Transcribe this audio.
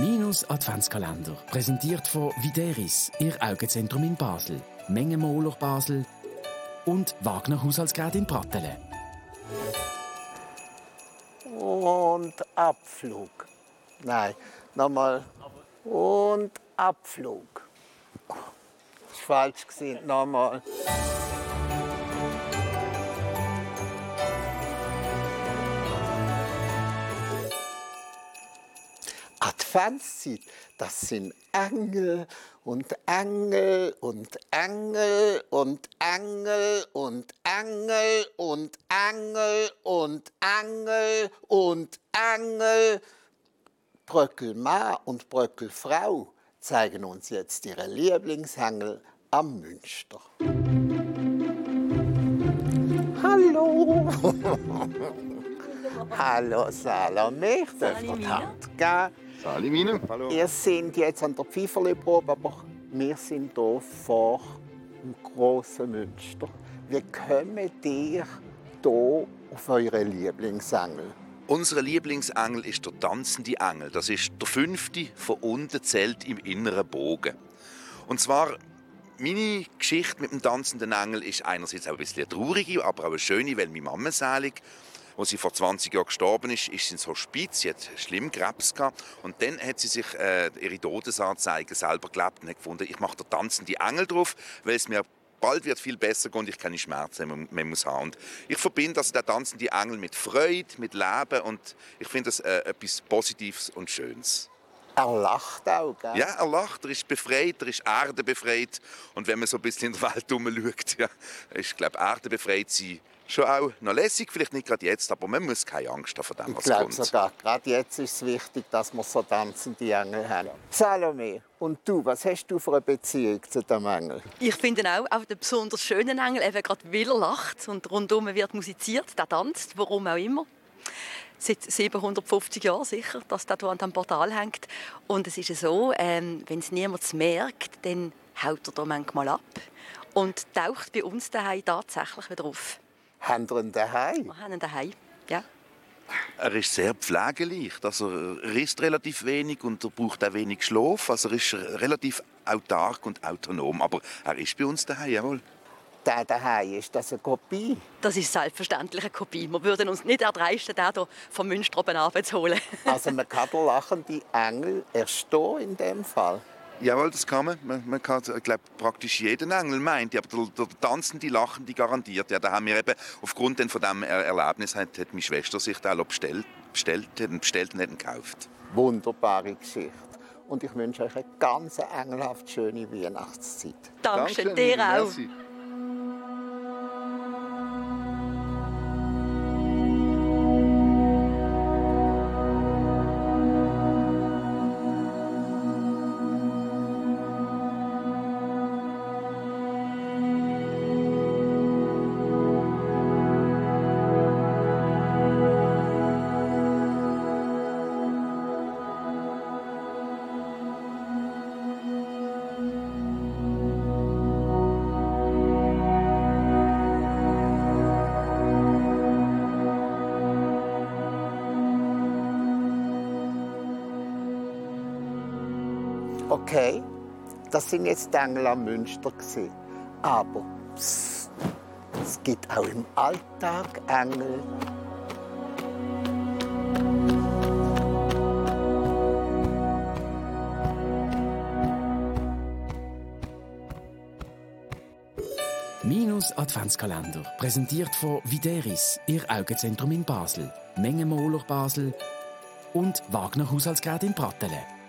Minus Adventskalender, präsentiert von Videris, Ihr Augenzentrum in Basel, Mengenmoler Basel und Wagner Haushaltsgerät in Pratteln. Und Abflug. Nein, nochmal. Und Abflug. Oh, ist falsch gesehen. Nochmal. Adventszeit, das sind Engel und Engel und Engel und Engel und Engel und Engel und Engel und Engel. Bröckelmann und Bröckelfrau zeigen uns jetzt ihre Lieblingsengel am Münster. Hallo! Hallo Salome, ich darf dir die Hand geben. Sali Mine. Hallo. Ihr seid jetzt an der Pfeiferli-Probe, aber wir sind hier vor dem grossen Münster. Wie kommen ihr hier auf eure Lieblingsengel? Unser Lieblingsengel ist der tanzende Engel. Das ist der fünfte von unten zählt im inneren Bogen. Und zwar meine Geschichte mit dem tanzenden Engel ist einerseits auch ein bisschen eine traurige, aber auch eine schöne, weil meine Mama selig als sie vor 20 Jahren gestorben ist, ist sie ins Hospiz, sie hat schlimm Krebs gehabt. Und dann hat sie sich äh, ihre Todesanzeige selber gelebt und hat gefunden, ich mache da tanzende Engel drauf, weil es mir bald wird viel besser gehen und ich keine Schmerzen mehr muss haben. Und ich verbinde also den tanzenden Engel mit Freude, mit Leben und ich finde das äh, etwas Positives und Schönes. Er lacht auch, gell? Ja, er lacht, er ist befreit, er ist Erde befreit. Und wenn man so ein bisschen in der Welt herumschaut, ja, ist, glaube Erde befreit sein schon auch noch lässig, vielleicht nicht gerade jetzt, aber man muss keine Angst haben vor dem, was ich glaube kommt. sogar, gerade jetzt ist es wichtig, dass wir so tanzende Engel haben. Salome, und du, was hast du für eine Beziehung zu dem Engel? Ich finde auch, auch den besonders schönen Engel, eben gerade weil er lacht und rundum wird musiziert, der tanzt, warum auch immer. Seit 750 Jahren sicher, dass der hier an dem Portal hängt. Und es ist so, ähm, wenn es niemand merkt, dann haut er da manchmal ab und taucht bei uns daheim tatsächlich wieder auf. Haben wir ihn daheim? Wir haben ihn daheim, ja. Er ist sehr pflegeleicht, also er isst relativ wenig und er braucht auch wenig Schlaf. Also er ist relativ autark und autonom, aber er ist bei uns daheim, jawohl. Der daheim, ist das eine Kopie? Das ist selbstverständlich eine Kopie. Wir würden uns nicht erdreisten, den hier vom Münster oben abzuholen. also man kann den lachenden Engel erstehen in dem Fall? Jawohl, das kann man. Man, man kann, ich glaube, praktisch jeden Engel meint, aber der, der tanzende, lachende garantiert. Ja, da haben wir eben aufgrund von diesem Erlebnis hat, hat meine Schwester sich da bestellt, bestellt, bestellt und hat ihn gekauft. Wunderbare Geschichte. Und ich wünsche euch eine ganz engelhaft schöne Weihnachtszeit. Dankeschön, dir auch. Merci. Okay, das sind jetzt die Engel am Münster. Aber pss, es gibt auch im Alltag Engel. Minus Adventskalender, präsentiert von Videris, Ihr Augenzentrum in Basel, Mengenmoler Basel und Wagner Haushaltsgerät in Pratteln.